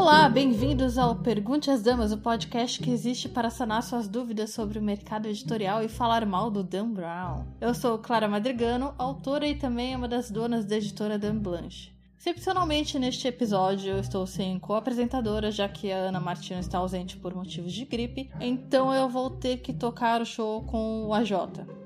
Olá, bem-vindos ao Pergunte às Damas, o podcast que existe para sanar suas dúvidas sobre o mercado editorial e falar mal do Dan Brown. Eu sou Clara Madrigano, autora e também uma das donas da editora Dan Blanche. Excepcionalmente neste episódio eu estou sem co-apresentadora, já que a Ana Martino está ausente por motivos de gripe, então eu vou ter que tocar o show com o AJ,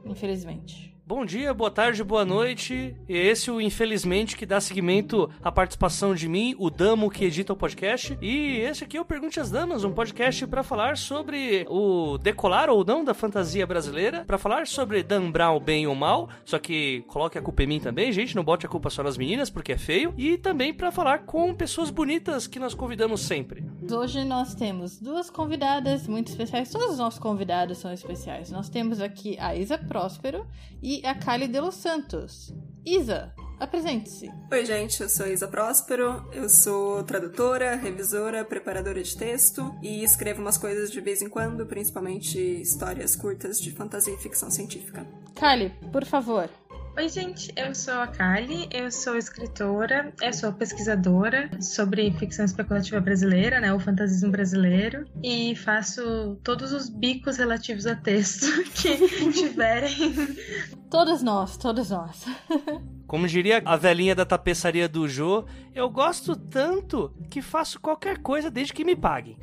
infelizmente. Bom dia, boa tarde, boa noite. Esse é o Infelizmente que dá seguimento à participação de mim, o Damo que edita o podcast. E esse aqui é o Pergunte às Damas, um podcast para falar sobre o decolar ou não da fantasia brasileira, para falar sobre Dan Brown bem ou mal, só que coloque a culpa em mim também, gente, não bote a culpa só nas meninas porque é feio, e também para falar com pessoas bonitas que nós convidamos sempre. Hoje nós temos duas convidadas muito especiais, todos os nossos convidados são especiais. Nós temos aqui a Isa Próspero e e a Kali de los Santos. Isa, apresente-se. Oi, gente, eu sou Isa Próspero, eu sou tradutora, revisora, preparadora de texto e escrevo umas coisas de vez em quando, principalmente histórias curtas de fantasia e ficção científica. Kali, por favor, Oi, gente, eu sou a Kali, eu sou escritora, eu sou pesquisadora sobre ficção especulativa brasileira, né, o fantasismo brasileiro, e faço todos os bicos relativos a texto que tiverem. Todos nós, todos nós. Como diria a velhinha da tapeçaria do Jô, eu gosto tanto que faço qualquer coisa desde que me paguem.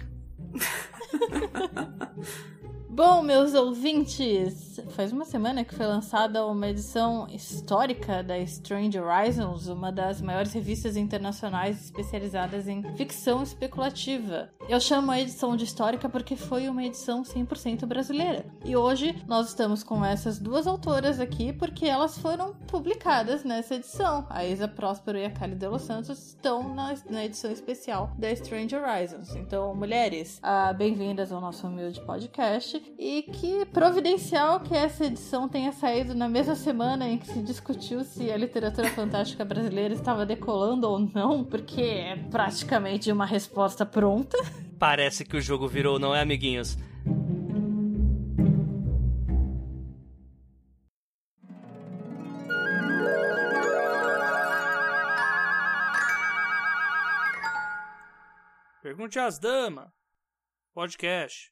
Bom, meus ouvintes, faz uma semana que foi lançada uma edição histórica da Strange Horizons, uma das maiores revistas internacionais especializadas em ficção especulativa. Eu chamo a edição de histórica porque foi uma edição 100% brasileira. E hoje nós estamos com essas duas autoras aqui porque elas foram publicadas nessa edição. A Isa Próspero e a Kali de Los Santos estão na, na edição especial da Strange Horizons. Então, mulheres, ah, bem-vindas ao nosso humilde podcast e que providencial que essa edição tenha saído na mesma semana em que se discutiu se a literatura fantástica brasileira estava decolando ou não, porque é praticamente uma resposta pronta. Parece que o jogo virou, não é, amiguinhos? Pergunte às damas. Podcast.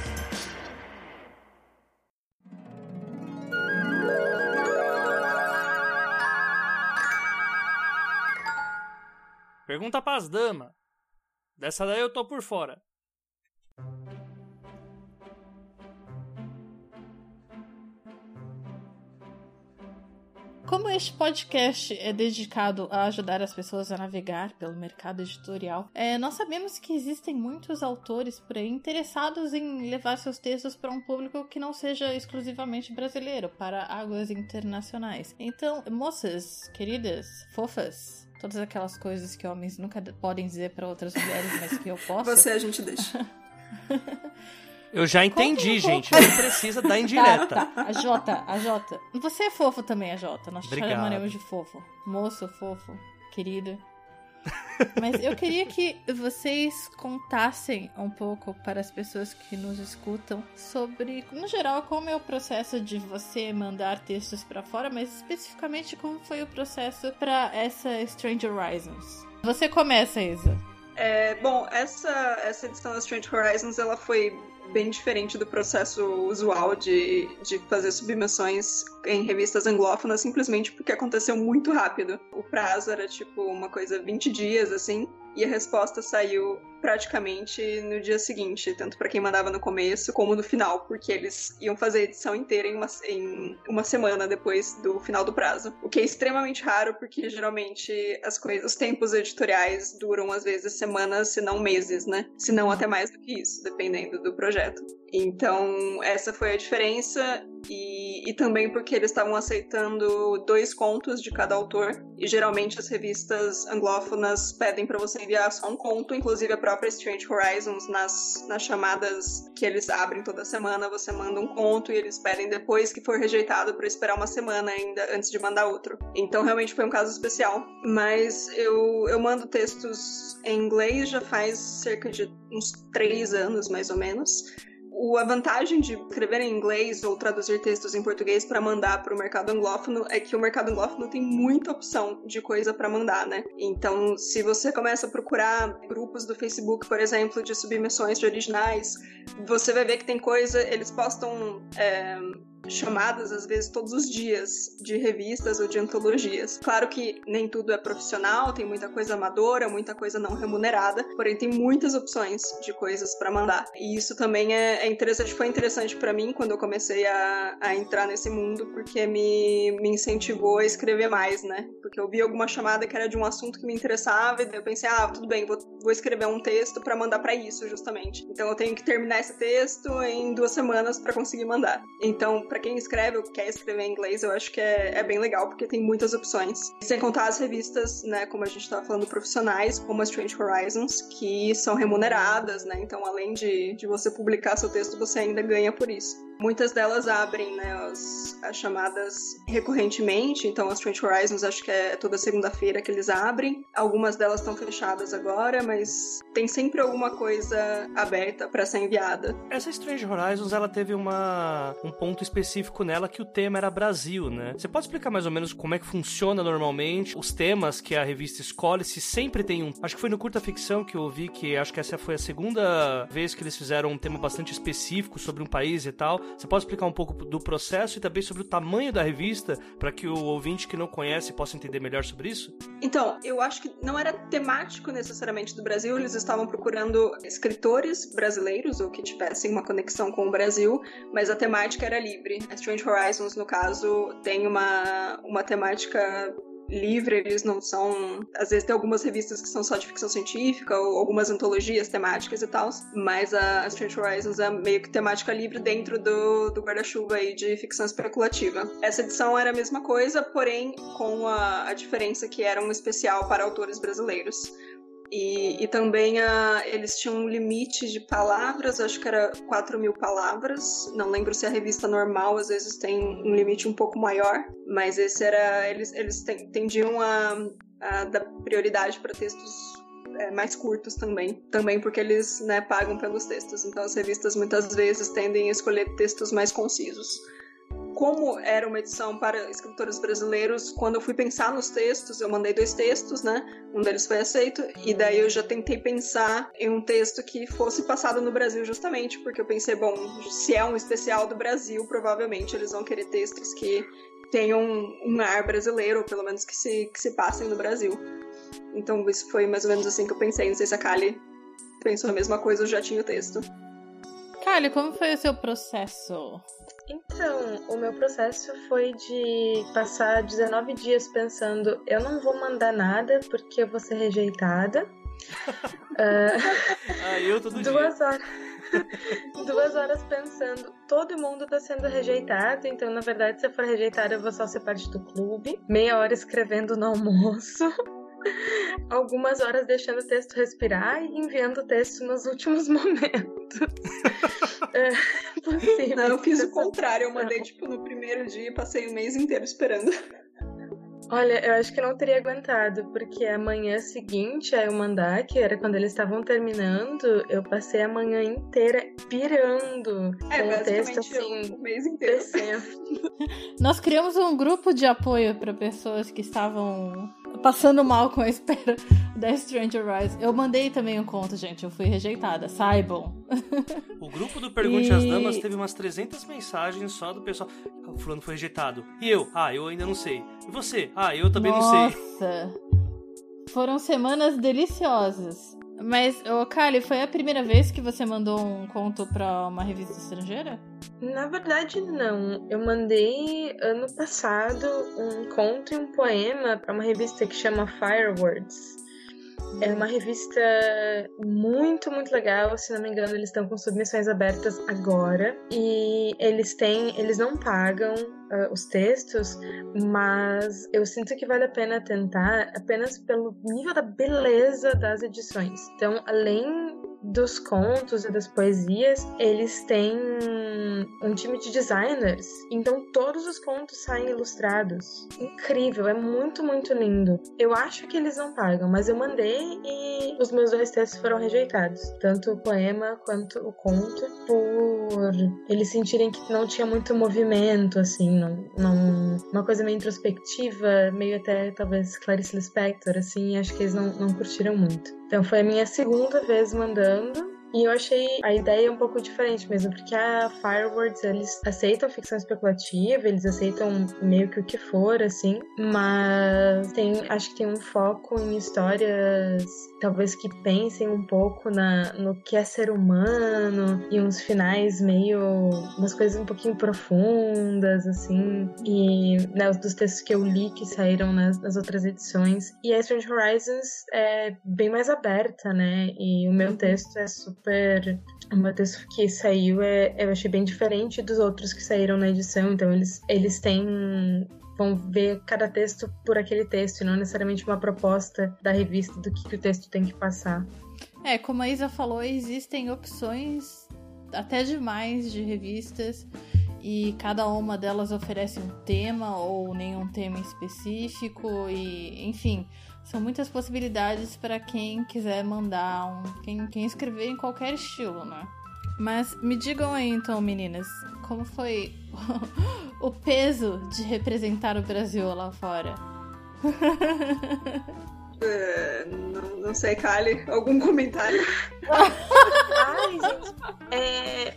Pergunta pras damas. Dessa daí eu tô por fora. Como este podcast é dedicado a ajudar as pessoas a navegar pelo mercado editorial, é, nós sabemos que existem muitos autores por aí interessados em levar seus textos para um público que não seja exclusivamente brasileiro, para águas internacionais. Então, moças, queridas, fofas, Todas aquelas coisas que homens nunca podem dizer para outras mulheres, mas que eu posso. Você a gente deixa. Eu já entendi, gente. Não precisa dar indireta. Tá, tá. A Jota, a Jota. Você é fofo também, a Jota. Nós Obrigado. chamaremos de fofo. Moço, fofo, querido. Mas eu queria que vocês contassem um pouco para as pessoas que nos escutam sobre, no geral, como é o processo de você mandar textos para fora, mas especificamente como foi o processo para essa Strange Horizons. Você começa, Isa. É, bom, essa, essa edição da Strange Horizons ela foi bem diferente do processo usual de, de fazer submissões em revistas anglófonas, simplesmente porque aconteceu muito rápido. O prazo era tipo uma coisa 20 dias, assim. e a resposta saiu praticamente no dia seguinte, tanto para quem mandava no começo como no final, porque eles iam fazer a edição inteira em uma, em uma semana depois do final do prazo. O que é extremamente raro, porque geralmente as coisas, os tempos editoriais duram às vezes semanas, se não meses, né? Se não até mais do que isso, dependendo do projeto. Então, essa foi a diferença, e, e também porque eles estavam aceitando dois contos de cada autor, e geralmente as revistas anglófonas pedem para você enviar só um conto, inclusive a própria Strange Horizons, nas, nas chamadas que eles abrem toda semana, você manda um conto e eles pedem depois que for rejeitado para esperar uma semana ainda antes de mandar outro. Então, realmente foi um caso especial, mas eu, eu mando textos em inglês já faz cerca de uns três anos, mais ou menos o, a vantagem de escrever em inglês ou traduzir textos em português para mandar para o mercado anglófono é que o mercado anglófono tem muita opção de coisa para mandar, né? Então, se você começa a procurar grupos do Facebook, por exemplo, de submissões de originais, você vai ver que tem coisa, eles postam. É, chamadas, às vezes, todos os dias de revistas ou de antologias. Claro que nem tudo é profissional, tem muita coisa amadora, muita coisa não remunerada, porém tem muitas opções de coisas para mandar. E isso também é, é, interessante, foi interessante para mim quando eu comecei a, a entrar nesse mundo, porque me, me incentivou a escrever mais, né? Porque eu vi alguma chamada que era de um assunto que me interessava, e daí eu pensei, ah, tudo bem, vou, vou escrever um texto para mandar para isso, justamente. Então eu tenho que terminar esse texto em duas semanas para conseguir mandar. Então, para quem escreve ou quer escrever em inglês, eu acho que é, é, bem legal, porque tem muitas opções. Sem contar as revistas, né, como a gente estava falando, profissionais, como a Strange Horizons, que são remuneradas, né? Então, além de, de você publicar seu texto, você ainda ganha por isso. Muitas delas abrem né, as, as chamadas recorrentemente, então as Strange Horizons acho que é toda segunda-feira que eles abrem. Algumas delas estão fechadas agora, mas tem sempre alguma coisa aberta para ser enviada. Essa Strange Horizons ela teve uma, um ponto específico nela que o tema era Brasil, né? Você pode explicar mais ou menos como é que funciona normalmente os temas que a revista escolhe? Se sempre tem um. Acho que foi no Curta Ficção que eu ouvi que acho que essa foi a segunda vez que eles fizeram um tema bastante específico sobre um país e tal. Você pode explicar um pouco do processo e também sobre o tamanho da revista, para que o ouvinte que não conhece possa entender melhor sobre isso? Então, eu acho que não era temático necessariamente do Brasil, eles estavam procurando escritores brasileiros ou que tivessem uma conexão com o Brasil, mas a temática era livre. A Strange Horizons, no caso, tem uma, uma temática livre, eles não são. Às vezes tem algumas revistas que são só de ficção científica, ou algumas antologias temáticas e tal, mas a Strange Horizons é meio que temática livre dentro do, do guarda-chuva aí de ficção especulativa. Essa edição era a mesma coisa, porém com a, a diferença que era um especial para autores brasileiros. E, e também a, eles tinham um limite de palavras, acho que era 4 mil palavras. Não lembro se a revista normal às vezes tem um limite um pouco maior, mas esse era. Eles, eles tendiam a, a dar prioridade para textos é, mais curtos também. Também porque eles né, pagam pelos textos. Então as revistas muitas vezes tendem a escolher textos mais concisos como era uma edição para escritores brasileiros, quando eu fui pensar nos textos, eu mandei dois textos, né? Um deles foi aceito, e daí eu já tentei pensar em um texto que fosse passado no Brasil justamente, porque eu pensei, bom, se é um especial do Brasil, provavelmente eles vão querer textos que tenham um ar brasileiro, ou pelo menos que se, que se passem no Brasil. Então isso foi mais ou menos assim que eu pensei. Não sei se a Kali pensou a mesma coisa ou já tinha o texto. Kali, como foi o seu processo? Então, o meu processo foi de passar 19 dias pensando: eu não vou mandar nada porque eu vou ser rejeitada. uh, ah, eu todo duas dia. horas. duas horas pensando, todo mundo tá sendo rejeitado, então na verdade, se eu for rejeitada, eu vou só ser parte do clube. Meia hora escrevendo no almoço. Algumas horas deixando o texto respirar e enviando o texto nos últimos momentos. é, possível. Não, eu fiz o contrário, eu mandei tipo no primeiro dia e passei o mês inteiro esperando. Olha, eu acho que não teria aguentado, porque a manhã seguinte a eu mandar, que era quando eles estavam terminando, eu passei a manhã inteira pirando é, com o texto assim, o mês inteiro. Nós criamos um grupo de apoio para pessoas que estavam passando mal com a espera da Stranger Rise. Eu mandei também um conto, gente. Eu fui rejeitada, saibam. O grupo do Pergunte e... às Damas teve umas 300 mensagens só do pessoal. O fulano foi rejeitado. E eu? Ah, eu ainda não sei. E você? Ah, eu também Nossa. não sei. Foram semanas deliciosas. Mas, ô Kali, foi a primeira vez que você mandou um conto para uma revista estrangeira? Na verdade, não. Eu mandei ano passado um conto e um poema para uma revista que chama Firewords. É uma revista muito, muito legal. Se não me engano, eles estão com submissões abertas agora. E eles têm. Eles não pagam uh, os textos, mas eu sinto que vale a pena tentar apenas pelo nível da beleza das edições. Então, além dos contos e das poesias, eles têm um time de designers. Então todos os contos saem ilustrados. Incrível, é muito, muito lindo. Eu acho que eles não pagam, mas eu mandei e os meus dois textos foram rejeitados. Tanto o poema quanto o conto, por eles sentirem que não tinha muito movimento, assim, não uma coisa meio introspectiva, meio até talvez Clarice Lispector, assim, acho que eles não, não curtiram muito. Então foi a minha segunda vez mandando. E eu achei a ideia um pouco diferente mesmo, porque a Firewords, eles aceitam ficção especulativa, eles aceitam meio que o que for, assim, mas tem, acho que tem um foco em histórias, talvez que pensem um pouco na, no que é ser humano, e uns finais meio, umas coisas um pouquinho profundas, assim, e né, dos textos que eu li que saíram nas, nas outras edições. E a Strange Horizons é bem mais aberta, né, e o meu texto é super. O meu texto que saiu é, eu achei bem diferente dos outros que saíram na edição. Então eles, eles têm vão ver cada texto por aquele texto e não necessariamente uma proposta da revista do que, que o texto tem que passar. É, como a Isa falou, existem opções até demais de revistas e cada uma delas oferece um tema ou nenhum tema específico e enfim são muitas possibilidades para quem quiser mandar um quem, quem escrever em qualquer estilo né mas me digam aí então meninas como foi o peso de representar o Brasil lá fora Uh, não, não, sei, Kali, algum comentário? Ai, gente, é,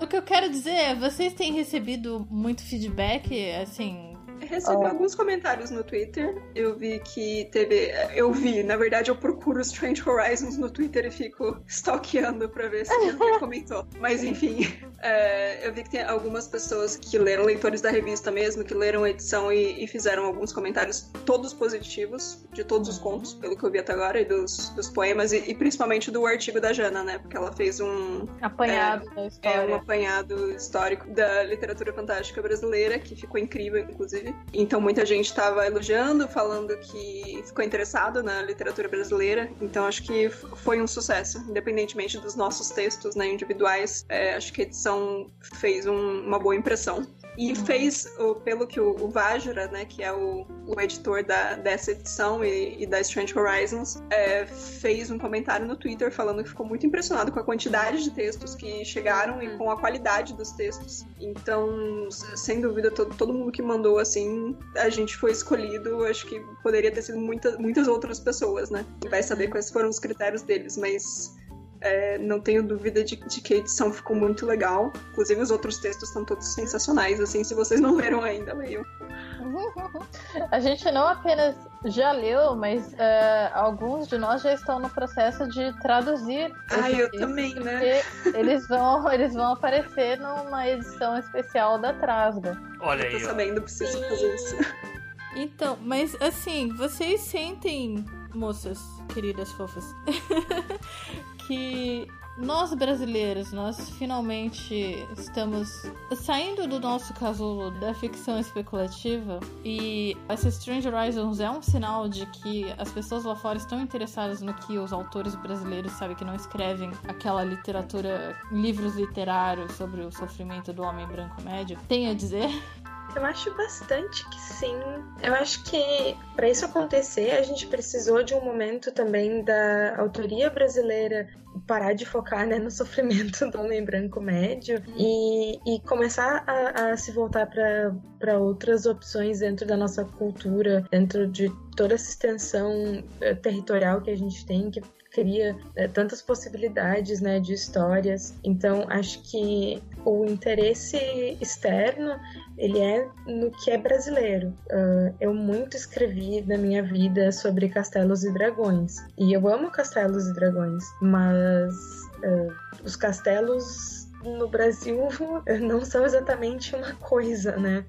o que eu quero dizer é, vocês têm recebido muito feedback, assim, Recebi alguns comentários no Twitter. Eu vi que teve. Eu vi, na verdade, eu procuro Strange Horizons no Twitter e fico stalkeando pra ver se alguém comentou. Mas enfim, é, eu vi que tem algumas pessoas que leram, leitores da revista mesmo, que leram a edição e, e fizeram alguns comentários, todos positivos, de todos os contos, pelo que eu vi até agora, e dos, dos poemas, e, e, principalmente do artigo da Jana, né? Porque ela fez um. Apanhado é, da história. É, um apanhado histórico da literatura fantástica brasileira, que ficou incrível, inclusive. Então muita gente estava elogiando, falando que ficou interessado na literatura brasileira. Então acho que foi um sucesso, independentemente dos nossos textos né, individuais. É, acho que a edição fez um, uma boa impressão. E uhum. fez, pelo que o, o Vajra, né, que é o, o editor da, dessa edição e, e da Strange Horizons, é, fez um comentário no Twitter falando que ficou muito impressionado com a quantidade de textos que chegaram e uhum. com a qualidade dos textos. Então, sem dúvida, todo, todo mundo que mandou assim, a gente foi escolhido. Acho que poderia ter sido muita, muitas outras pessoas, né? Vai saber uhum. quais foram os critérios deles, mas é, não tenho dúvida de, de, que a edição ficou muito legal. Inclusive, os outros textos estão todos sensacionais. Assim, se vocês não leram ainda, leiam. A gente não apenas já leu, mas uh, alguns de nós já estão no processo de traduzir. Ah, eu também, né? Eles vão, eles vão aparecer numa edição especial da Trasga. Olha aí. Eu tô sabendo, preciso fazer isso. Então, mas assim, vocês sentem, moças, queridas fofas, que nós brasileiros, nós finalmente estamos saindo do nosso casulo da ficção especulativa e essa Strange Horizons é um sinal de que as pessoas lá fora estão interessadas no que os autores brasileiros, sabe, que não escrevem aquela literatura, livros literários sobre o sofrimento do homem branco médio, têm a dizer. Eu acho bastante que sim. Eu acho que para isso acontecer, a gente precisou de um momento também da autoria brasileira parar de focar né, no sofrimento do homem branco médio e, e começar a, a se voltar para outras opções dentro da nossa cultura, dentro de toda essa extensão eh, territorial que a gente tem, que cria é, tantas possibilidades né, de histórias. Então, acho que o interesse externo ele é no que é brasileiro. Uh, eu muito escrevi na minha vida sobre castelos e dragões. E eu amo castelos e dragões, mas uh, os castelos no Brasil não são exatamente uma coisa, né?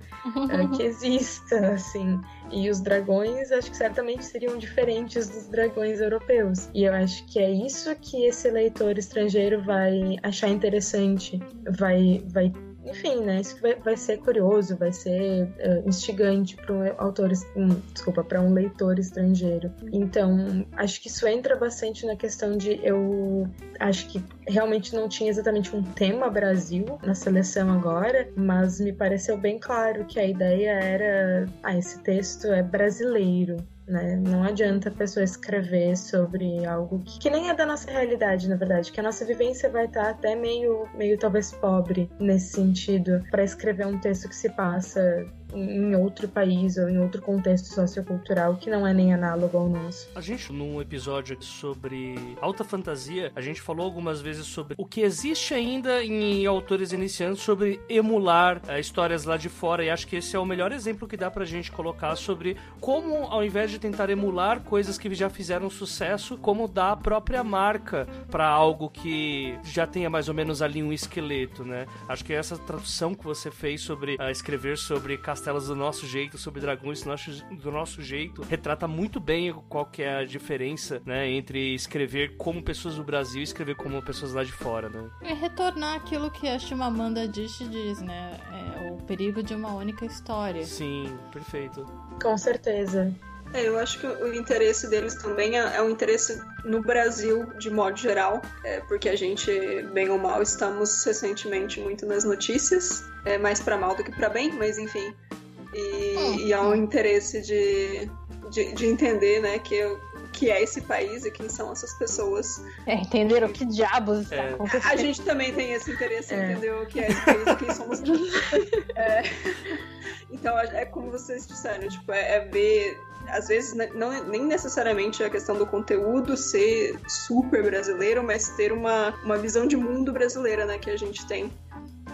que exista, assim. E os dragões, acho que certamente seriam diferentes dos dragões europeus. E eu acho que é isso que esse leitor estrangeiro vai achar interessante, vai, vai enfim, né? Isso vai, vai ser curioso, vai ser uh, instigante para um autor, um, desculpa, para um leitor estrangeiro. Então, acho que isso entra bastante na questão de eu acho que realmente não tinha exatamente um tema Brasil na seleção agora, mas me pareceu bem claro que a ideia era, ah, esse texto é brasileiro, né? Não adianta a pessoa escrever sobre algo que, que, nem é da nossa realidade, na verdade, que a nossa vivência vai estar até meio, meio talvez pobre nesse sentido, para escrever um texto que se passa em outro país ou em outro contexto sociocultural que não é nem análogo ao nosso. A gente, num episódio sobre alta fantasia, a gente falou algumas vezes sobre o que existe ainda em autores iniciantes sobre emular uh, histórias lá de fora, e acho que esse é o melhor exemplo que dá pra gente colocar sobre como, ao invés de tentar emular coisas que já fizeram sucesso, como dar a própria marca para algo que já tenha mais ou menos ali um esqueleto, né? Acho que essa tradução que você fez sobre uh, escrever sobre castelos do nosso jeito, sobre dragões do nosso, do nosso jeito, retrata muito bem qual que é a diferença, né, entre escrever como pessoas do Brasil e escrever como pessoas lá de fora, né? E retornar aquilo que a Chimamanda Adichie diz, né, é o perigo de uma única história. Sim, perfeito. Com certeza. É, eu acho que o interesse deles também é, é um interesse no Brasil, de modo geral, é, porque a gente, bem ou mal, estamos recentemente muito nas notícias, é, mais para mal do que para bem, mas enfim. E, hum. e há um interesse de, de, de entender né, que que é esse país e quem são essas pessoas. É, entender o que diabos está é. acontecendo. A gente também tem esse interesse em é. entender o que é esse país e quem somos nós. é. Então, é como vocês disseram, tipo, é, é ver às vezes né, não, nem necessariamente a questão do conteúdo ser super brasileiro, mas ter uma, uma visão de mundo brasileira, né, que a gente tem.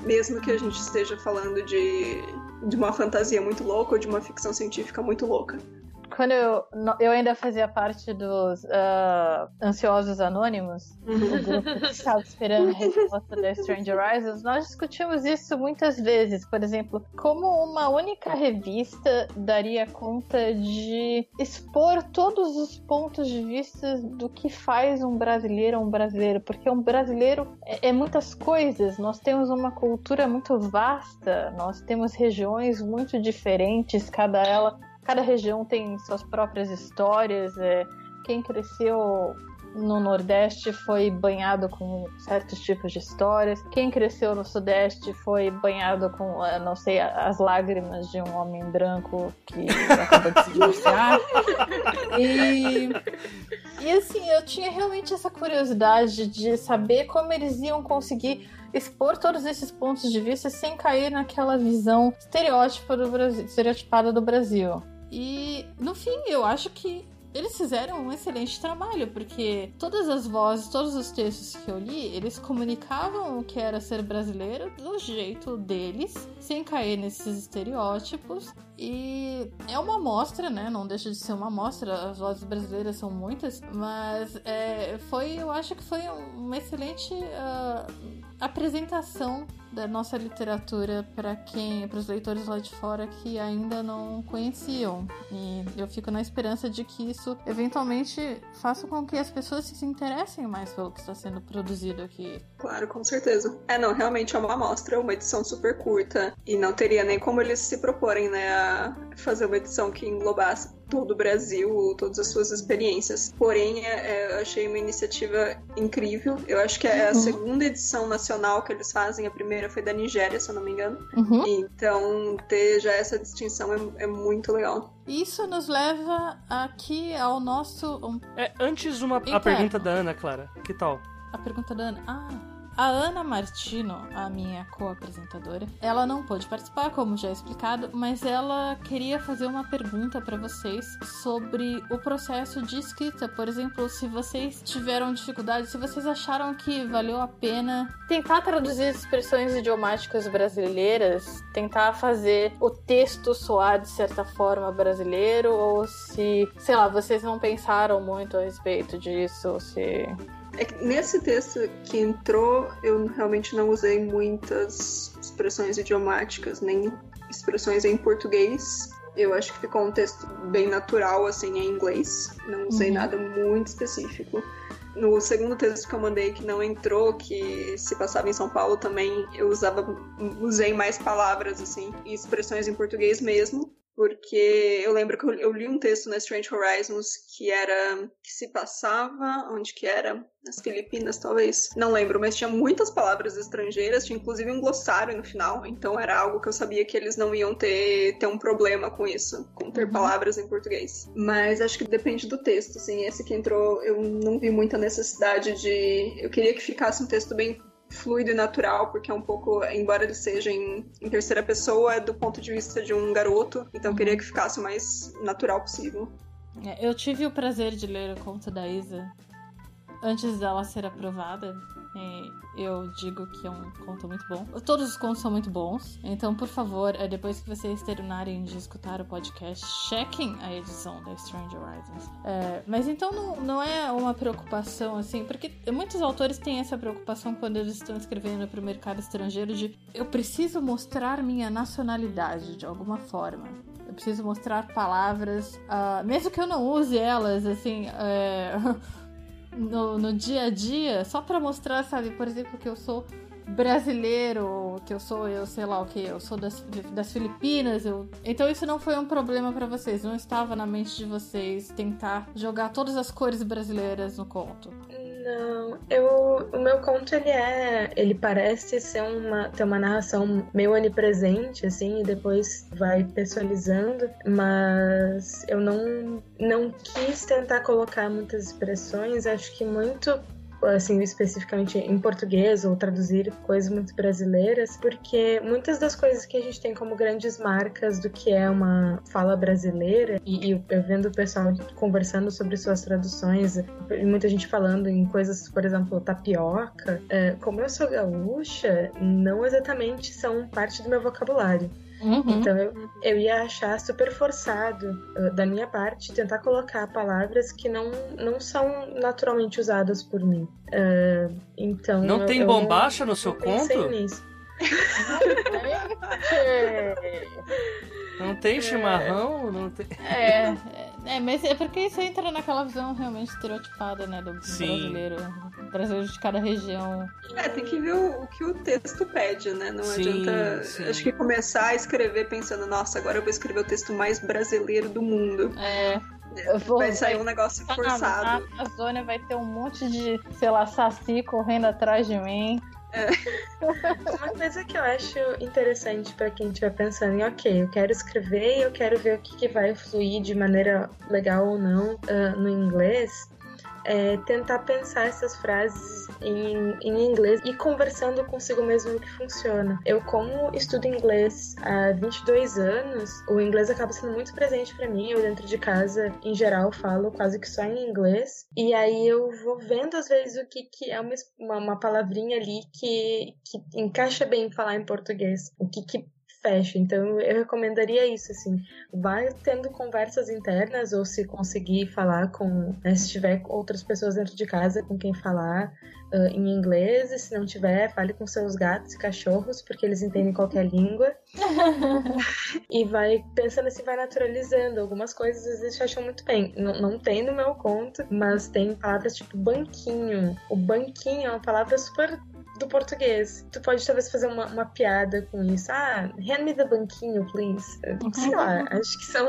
Mesmo que a gente esteja falando de, de uma fantasia muito louca ou de uma ficção científica muito louca quando eu, eu ainda fazia parte dos uh, Ansiosos Anônimos, uhum. o grupo que estava esperando a resposta da Stranger Rises, nós discutimos isso muitas vezes. Por exemplo, como uma única revista daria conta de expor todos os pontos de vista do que faz um brasileiro um brasileiro, porque um brasileiro é, é muitas coisas. Nós temos uma cultura muito vasta, nós temos regiões muito diferentes, cada ela cada região tem suas próprias histórias. É, quem cresceu no Nordeste foi banhado com certos tipos de histórias. Quem cresceu no Sudeste foi banhado com, não sei, as lágrimas de um homem branco que acabou de se divorciar. E, e assim, eu tinha realmente essa curiosidade de saber como eles iam conseguir expor todos esses pontos de vista sem cair naquela visão estereótipa do Brasil, estereotipada do Brasil. E no fim, eu acho que eles fizeram um excelente trabalho, porque todas as vozes, todos os textos que eu li, eles comunicavam o que era ser brasileiro do jeito deles, sem cair nesses estereótipos. E é uma amostra, né? Não deixa de ser uma amostra. As vozes brasileiras são muitas, mas é, foi, eu acho que foi uma excelente uh, apresentação da nossa literatura para quem, para os leitores lá de fora que ainda não conheciam. E eu fico na esperança de que isso eventualmente faça com que as pessoas se interessem mais pelo que está sendo produzido aqui. Claro, com certeza. É, não, realmente é uma amostra, uma edição super curta e não teria nem como eles se proporem, né, a fazer uma edição que englobasse todo o Brasil, todas as suas experiências. Porém, é, é, eu achei uma iniciativa incrível. Eu acho que é a uhum. segunda edição nacional que eles fazem. A primeira foi da Nigéria, se eu não me engano. Uhum. Então, ter já essa distinção é, é muito legal. Isso nos leva aqui ao nosso. É, antes uma, a pergunta da Ana, Clara. Que tal? a pergunta da Ana. Ah, a Ana Martino, a minha co-apresentadora, ela não pôde participar, como já explicado, mas ela queria fazer uma pergunta para vocês sobre o processo de escrita. Por exemplo, se vocês tiveram dificuldade, se vocês acharam que valeu a pena tentar traduzir expressões idiomáticas brasileiras, tentar fazer o texto soar de certa forma brasileiro, ou se, sei lá, vocês não pensaram muito a respeito disso, se é que nesse texto que entrou, eu realmente não usei muitas expressões idiomáticas, nem expressões em português. Eu acho que ficou um texto bem natural, assim, em inglês. Não usei uhum. nada muito específico. No segundo texto que eu mandei que não entrou, que se passava em São Paulo também, eu usava, usei mais palavras, assim, e expressões em português mesmo porque eu lembro que eu li um texto na Strange Horizons que era que se passava onde que era? Nas Filipinas talvez. Não lembro mas tinha muitas palavras estrangeiras tinha inclusive um glossário no final então era algo que eu sabia que eles não iam ter ter um problema com isso com ter uhum. palavras em português. Mas acho que depende do texto assim esse que entrou eu não vi muita necessidade de eu queria que ficasse um texto bem fluido e natural, porque é um pouco, embora ele seja em, em terceira pessoa, é do ponto de vista de um garoto, então queria que ficasse o mais natural possível. É, eu tive o prazer de ler o conto da Isa antes dela ser aprovada. Eu digo que é um conto muito bom. Todos os contos são muito bons. Então, por favor, é, depois que vocês terminarem de escutar o podcast, chequem a edição da Strange Horizons. É, mas então não, não é uma preocupação assim, porque muitos autores têm essa preocupação quando eles estão escrevendo para o mercado estrangeiro de eu preciso mostrar minha nacionalidade de alguma forma. Eu preciso mostrar palavras, uh, mesmo que eu não use elas, assim. É... no, no dia a dia, só para mostrar, sabe, por exemplo, que eu sou brasileiro, que eu sou, eu sei lá o que, eu sou das, das Filipinas, eu... então isso não foi um problema para vocês, não estava na mente de vocês tentar jogar todas as cores brasileiras no conto. Não, eu, o meu conto ele é, ele parece ser uma ter uma narração meio onipresente assim e depois vai pessoalizando, mas eu não não quis tentar colocar muitas expressões, acho que muito assim, especificamente em português ou traduzir coisas muito brasileiras, porque muitas das coisas que a gente tem como grandes marcas do que é uma fala brasileira, e, e eu vendo o pessoal conversando sobre suas traduções, muita gente falando em coisas, por exemplo, tapioca, é, como eu sou gaúcha, não exatamente são parte do meu vocabulário. Uhum. Então eu, eu ia achar super forçado uh, da minha parte tentar colocar palavras que não, não são naturalmente usadas por mim. Uh, então não eu, tem bombacha no seu conto? Nisso. Não tem chimarrão? Não tem... É, é, mas é porque isso entra naquela visão realmente estereotipada, né? Do Sim. brasileiro. Brasileiro de cada região. É, tem que ver o, o que o texto pede, né? Não sim, adianta. Sim. Acho que começar a escrever pensando, nossa, agora eu vou escrever o texto mais brasileiro do mundo. É. Vou, vai sair um negócio forçado. Na Amazônia vai ter um monte de, sei lá, saci correndo atrás de mim. É. Uma coisa que eu acho interessante para quem estiver pensando em, ok, eu quero escrever e eu quero ver o que, que vai fluir de maneira legal ou não uh, no inglês, é tentar pensar essas frases em, em inglês e conversando consigo mesmo que funciona. Eu, como estudo inglês há 22 anos, o inglês acaba sendo muito presente para mim. Eu, dentro de casa, em geral, falo quase que só em inglês. E aí eu vou vendo, às vezes, o que, que é uma, uma, uma palavrinha ali que, que encaixa bem falar em português. O que, que fecha. Então eu recomendaria isso, assim, vai tendo conversas internas ou se conseguir falar com, né, se tiver outras pessoas dentro de casa com quem falar uh, em inglês, e se não tiver, fale com seus gatos e cachorros, porque eles entendem qualquer língua. e vai pensando assim, vai naturalizando. Algumas coisas às vezes acham muito bem. Não, não tem no meu conto, mas tem palavras tipo banquinho. O banquinho é uma palavra super do português. Tu pode talvez fazer uma, uma piada com isso. Ah, hand me the banquinho, please. Sei lá, acho que são,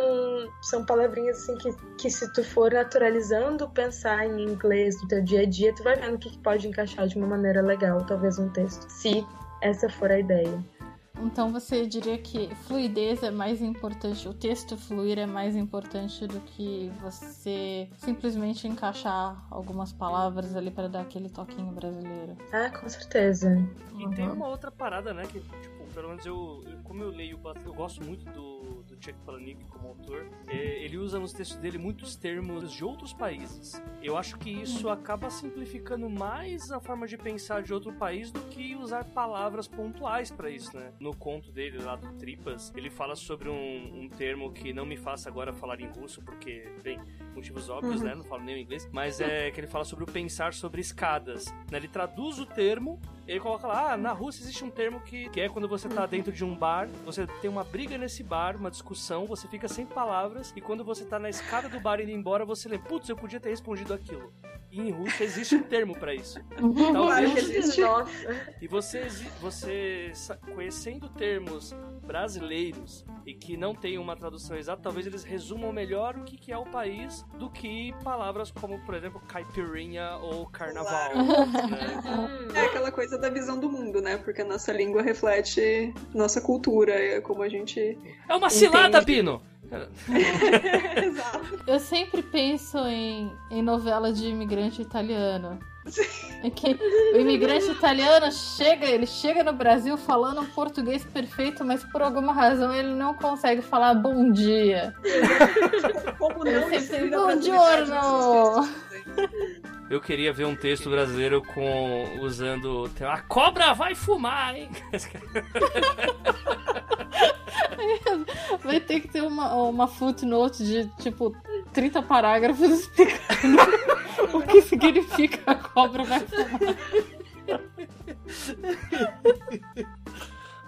são palavrinhas assim que, que se tu for naturalizando pensar em inglês no teu dia a dia, tu vai vendo o que, que pode encaixar de uma maneira legal, talvez um texto. Se essa for a ideia. Então você diria que fluidez é mais importante, o texto fluir é mais importante do que você simplesmente encaixar algumas palavras ali para dar aquele toquinho brasileiro. Ah, com certeza. E tem uma outra parada, né? Que, tipo, pelo menos eu, como eu leio, eu gosto muito do, do Chuck Palahniuk como autor, é, ele usa nos textos dele muitos termos de outros países. Eu acho que isso acaba simplificando mais a forma de pensar de outro país do que usar palavras pontuais para isso, né? No conto dele lá do Tripas, ele fala sobre um, um termo que não me faça agora falar em russo, porque, bem, motivos óbvios, uhum. né? Não falo nem o inglês, mas é que ele fala sobre o pensar sobre escadas. Né? Ele traduz o termo ele coloca lá, ah, na Rússia existe um termo que, que é quando você tá dentro de um bar, você tem uma briga nesse bar, uma discussão, você fica sem palavras, e quando você tá na escada do bar indo embora, você lembra, putz, eu podia ter respondido aquilo. E em Rússia existe um termo para isso. Talvez, claro que existe. E você, você conhecendo termos brasileiros e que não tem uma tradução exata, talvez eles resumam melhor o que, que é o país do que palavras como, por exemplo, caipirinha ou carnaval. Claro. Né? É aquela coisa da visão do mundo, né? Porque a nossa língua reflete nossa cultura, é como a gente. É uma cilada! Exato. Eu sempre penso em, em novela de imigrante italiano. É que o imigrante italiano chega, ele chega no Brasil falando um português perfeito, mas por alguma razão ele não consegue falar bom dia. Como não? Sempre, bom giorno! Eu queria ver um texto brasileiro com usando a cobra vai fumar, hein? Vai ter que ter uma, uma footnote de tipo 30 parágrafos explicando o que significa a cobra vai fumar.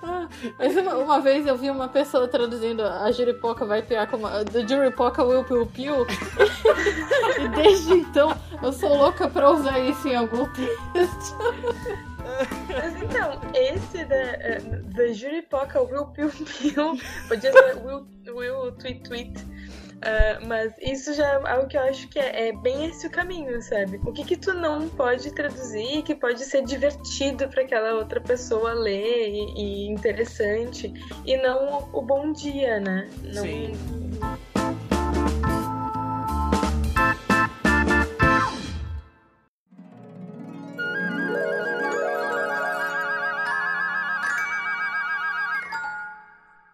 Ah, mas uma, uma, vez eu vi uma pessoa traduzindo a jiripoca vai piar como The jiripoca will piu piu e desde então eu sou louca pra usar isso em algum texto. Mas então, esse da uh, The jiripoca will piu piu podia ser will, will tweet tweet Uh, mas isso já é algo que eu acho que é, é, bem esse o caminho, sabe? O que que tu não pode traduzir que pode ser divertido para aquela outra pessoa ler e, e, interessante e não o, o bom dia, né? Não... Sim.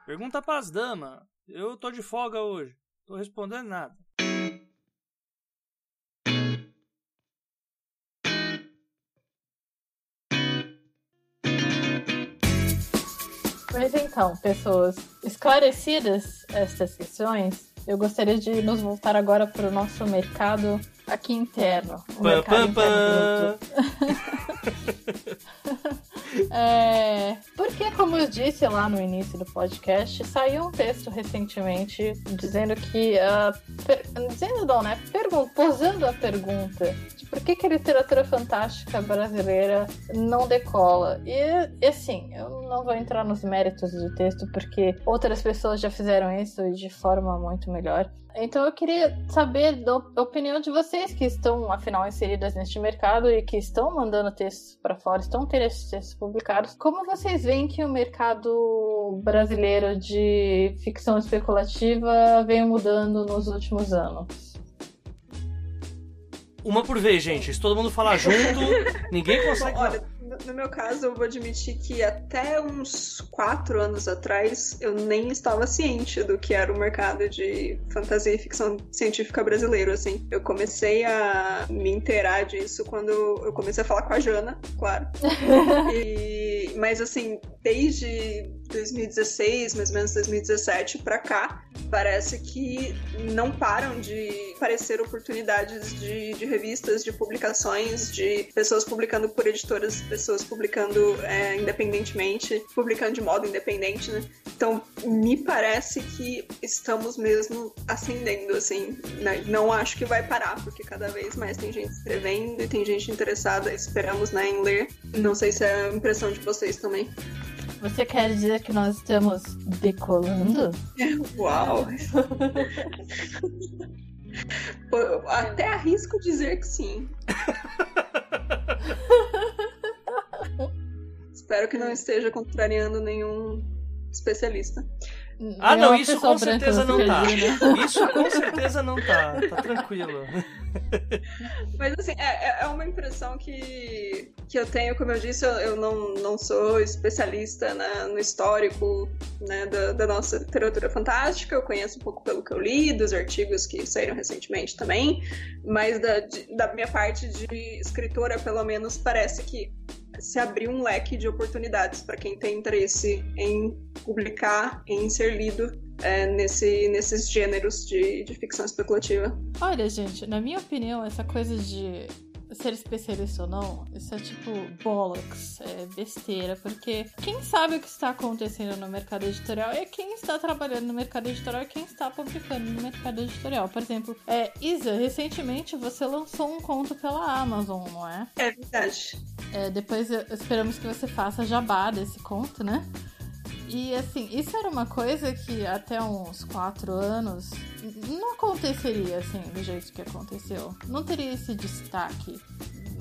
Pergunta pras damas. Eu tô de folga hoje. Tô respondendo nada. Mas então, pessoas, esclarecidas estas questões, eu gostaria de nos voltar agora para o nosso mercado aqui interno. O pã, mercado pã, interno É, porque, como eu disse lá no início do podcast, saiu um texto recentemente dizendo que. Uh, per, dizendo não, né? Pergun posando a pergunta de por que, que a literatura fantástica brasileira não decola. E, e assim, eu não vou entrar nos méritos do texto porque outras pessoas já fizeram isso de forma muito melhor. Então eu queria saber da opinião de vocês que estão, afinal, inseridas neste mercado e que estão mandando textos para fora, estão tendo esses textos publicados. Como vocês veem que o mercado brasileiro de ficção especulativa vem mudando nos últimos anos? Uma por vez, gente. Se todo mundo falar junto, ninguém consegue. Olha, no meu caso, eu vou admitir que até uns quatro anos atrás eu nem estava ciente do que era o mercado de fantasia e ficção científica brasileiro, assim. Eu comecei a me inteirar disso quando eu comecei a falar com a Jana, claro. e, mas assim, desde 2016, mais ou menos 2017 para cá, parece que não param de aparecer oportunidades de, de, revistas, de publicações, de pessoas publicando por editoras, pessoas publicando é, independentemente, publicando de modo independente, né? Então, me parece que estamos mesmo ascendendo, assim. Né? Não acho que vai parar, porque cada vez mais tem gente escrevendo e tem gente interessada, esperamos, né, em ler. Não sei se é a impressão de vocês também. Você quer dizer que nós estamos decolando? Uau! Até arrisco dizer que sim. Espero que não esteja contrariando nenhum especialista. Ah, não, isso com certeza não tá. Né? Isso com certeza não tá. Tá tranquilo. Mas assim, é, é uma impressão que, que eu tenho, como eu disse, eu, eu não, não sou especialista né, no histórico né, da, da, nossa literatura fantástica, eu conheço um pouco pelo que eu li, dos artigos que saíram recentemente também, mas da, de, da minha parte de escritora, pelo menos, parece que se abriu um leque de oportunidades para quem tem interesse em publicar, em ser lido é, nesse, nesses gêneros de, de ficção especulativa. Olha, gente, na minha opinião, essa coisa de ser especialista ou não, isso é tipo bollocks, é besteira, porque quem sabe o que está acontecendo no mercado editorial é quem está trabalhando no mercado editorial e quem está publicando no mercado editorial. Por exemplo, é, Isa, recentemente você lançou um conto pela Amazon, não é? É verdade. É, depois esperamos que você faça jabá desse conto, né? E assim, isso era uma coisa que até uns quatro anos não aconteceria assim, do jeito que aconteceu. Não teria esse destaque.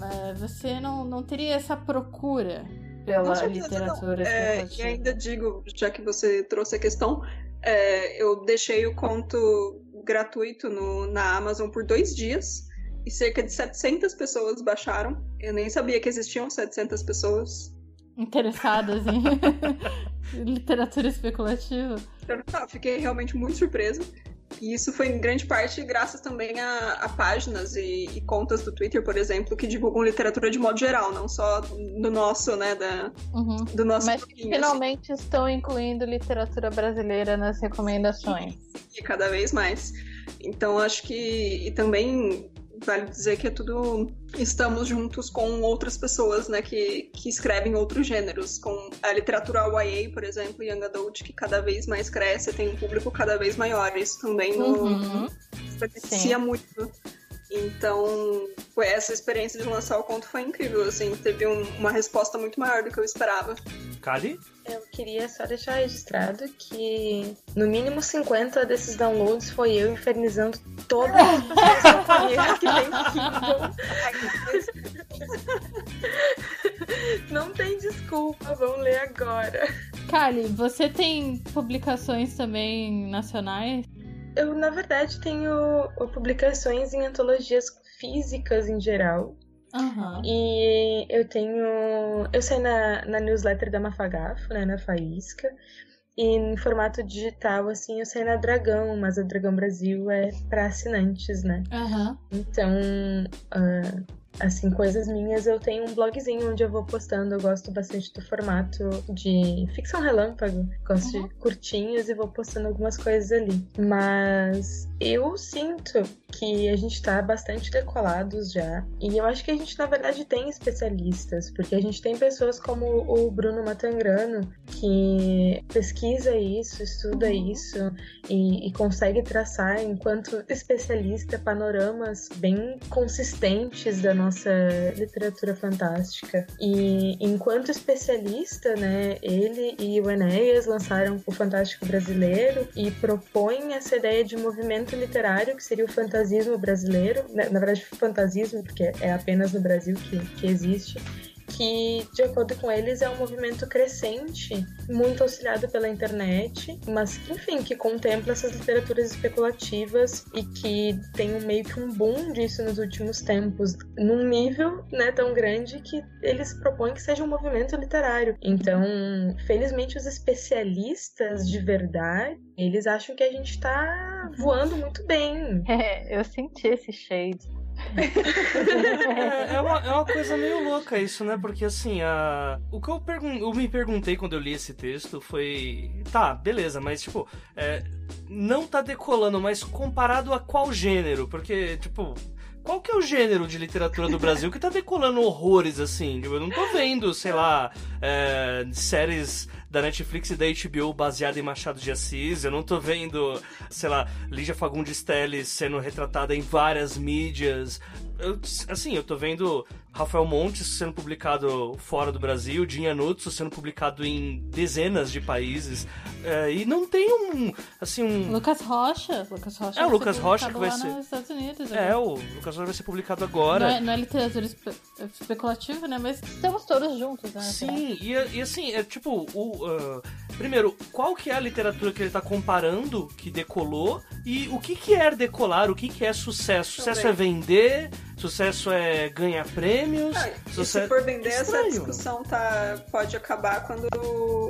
É, você não, não teria essa procura pela literatura. É, e ainda digo, já que você trouxe a questão, é, eu deixei o conto gratuito no, na Amazon por dois dias e cerca de 700 pessoas baixaram. Eu nem sabia que existiam 700 pessoas interessadas em literatura especulativa. Eu não, fiquei realmente muito surpresa. E isso foi em grande parte graças também a, a páginas e, e, contas do Twitter, por exemplo, que divulgam literatura de modo geral, não só do nosso, né, da, uhum. do nosso Mas assim. finalmente assim. estão incluindo literatura brasileira nas recomendações. E, e cada vez mais. Então acho que e também vale dizer que é tudo estamos juntos com outras pessoas, né, que, que escrevem outros gêneros, com a literatura YA, por exemplo, Young Adult, que cada vez mais cresce, tem um público cada vez maior. Isso também uhum. beneficia muito. Então, foi essa experiência de lançar o conto foi incrível, assim, teve um, uma resposta muito maior do que eu esperava. Kali? Eu queria só deixar registrado que no mínimo 50 desses downloads foi eu infernizando todas as pessoas que eu conheço que tem Kindle. Não tem desculpa, vamos ler agora. Kali, você tem publicações também nacionais? Eu, na verdade, tenho publicações em antologias físicas em geral. Uhum. E eu tenho. Eu saí na, na newsletter da Mafagafo, né, na Faísca. E em formato digital, assim, eu saí na Dragão, mas a Dragão Brasil é para assinantes, né? Uhum. Então, uh, assim, coisas minhas, eu tenho um blogzinho onde eu vou postando. Eu gosto bastante do formato de ficção relâmpago. Gosto uhum. de curtinhos e vou postando algumas coisas ali. Mas eu sinto que a gente tá bastante decolados já. E eu acho que a gente, na verdade, tem especialistas, porque a gente tem pessoas como o Bruno Matangrano, que pesquisa isso, estuda uhum. isso e, e consegue traçar, enquanto especialista, panoramas bem consistentes da nossa literatura fantástica. E enquanto especialista, né, ele e o Enéas lançaram o Fantástico Brasileiro e propõem essa ideia de movimento literário que seria o fantasismo brasileiro, na, né, na verdade fantasismo porque é apenas no Brasil que, que existe que, de acordo com eles, é um movimento crescente, muito auxiliado pela internet, mas enfim, que contempla essas literaturas especulativas e que tem meio que um boom disso nos últimos tempos, num nível né, tão grande que eles propõem que seja um movimento literário. Então, felizmente, os especialistas de verdade, eles acham que a gente está voando muito bem. É, eu senti esse shade é, é, uma, é uma coisa meio louca isso, né? Porque assim, a... o que eu, pergun... eu me perguntei quando eu li esse texto foi. Tá, beleza, mas tipo, é... não tá decolando, mas comparado a qual gênero? Porque, tipo. Qual que é o gênero de literatura do Brasil que tá decolando horrores assim? Tipo, eu não tô vendo, sei lá, é... séries da Netflix e da HBO baseada em Machado de Assis. Eu não tô vendo, sei lá, Lígia Fagundes Telles sendo retratada em várias mídias. Eu, assim, eu tô vendo Rafael Montes sendo publicado fora do Brasil, Dinha Nutsu sendo publicado em dezenas de países. É, e não tem um. Assim, um. Lucas Rocha. Lucas Rocha é o Lucas Rocha que vai ser. Nos Estados Unidos, é, o Lucas Rocha vai ser publicado agora. Não é, não é literatura espe especulativa, né? Mas estamos todos juntos, né? Sim, e, e, assim, é tipo, o, uh, primeiro, qual que é a literatura que ele tá comparando que decolou e o que que é decolar, o que que é sucesso? Sucesso é vender, sucesso é ganhar prêmios. Ah, sucesso... se for vender, essa discussão tá, pode acabar quando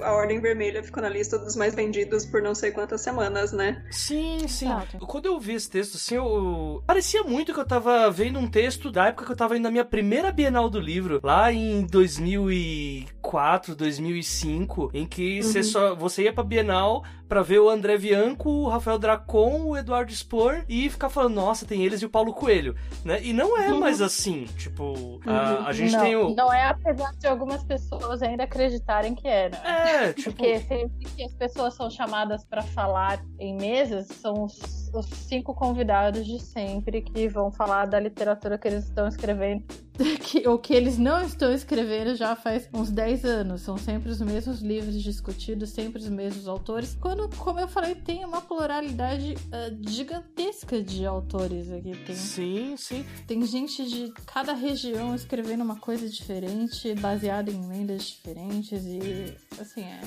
a Ordem Vermelha ficou na lista dos mais vendidos por não sei quantas semanas, né? Sim, sim. Exato. Quando eu vi esse texto, assim, eu... parecia muito que eu tava vendo um texto da época que eu tava indo na minha primeira Bienal do livro, lá em 2004, 2005, em que uhum. você só você ia pra Bienal para ver o André Bianco, o Rafael Dracon, o Eduardo Spor e ficar falando, nossa, tem eles e o Paulo Coelho, né? E não é uhum. mais assim, tipo, uhum. a, a, gente não, tem o... Não é apesar de algumas pessoas ainda acreditarem que é, né? É, tipo... Porque sempre que as pessoas são chamadas para falar em mesas, são os, os cinco convidados de sempre que vão falar da literatura que eles estão escrevendo que, o que eles não estão escrevendo já faz uns 10 anos. São sempre os mesmos livros discutidos, sempre os mesmos autores. Quando, como eu falei, tem uma pluralidade uh, gigantesca de autores aqui. Tem, sim, sim. Tem gente de cada região escrevendo uma coisa diferente, baseada em lendas diferentes. E, assim, é,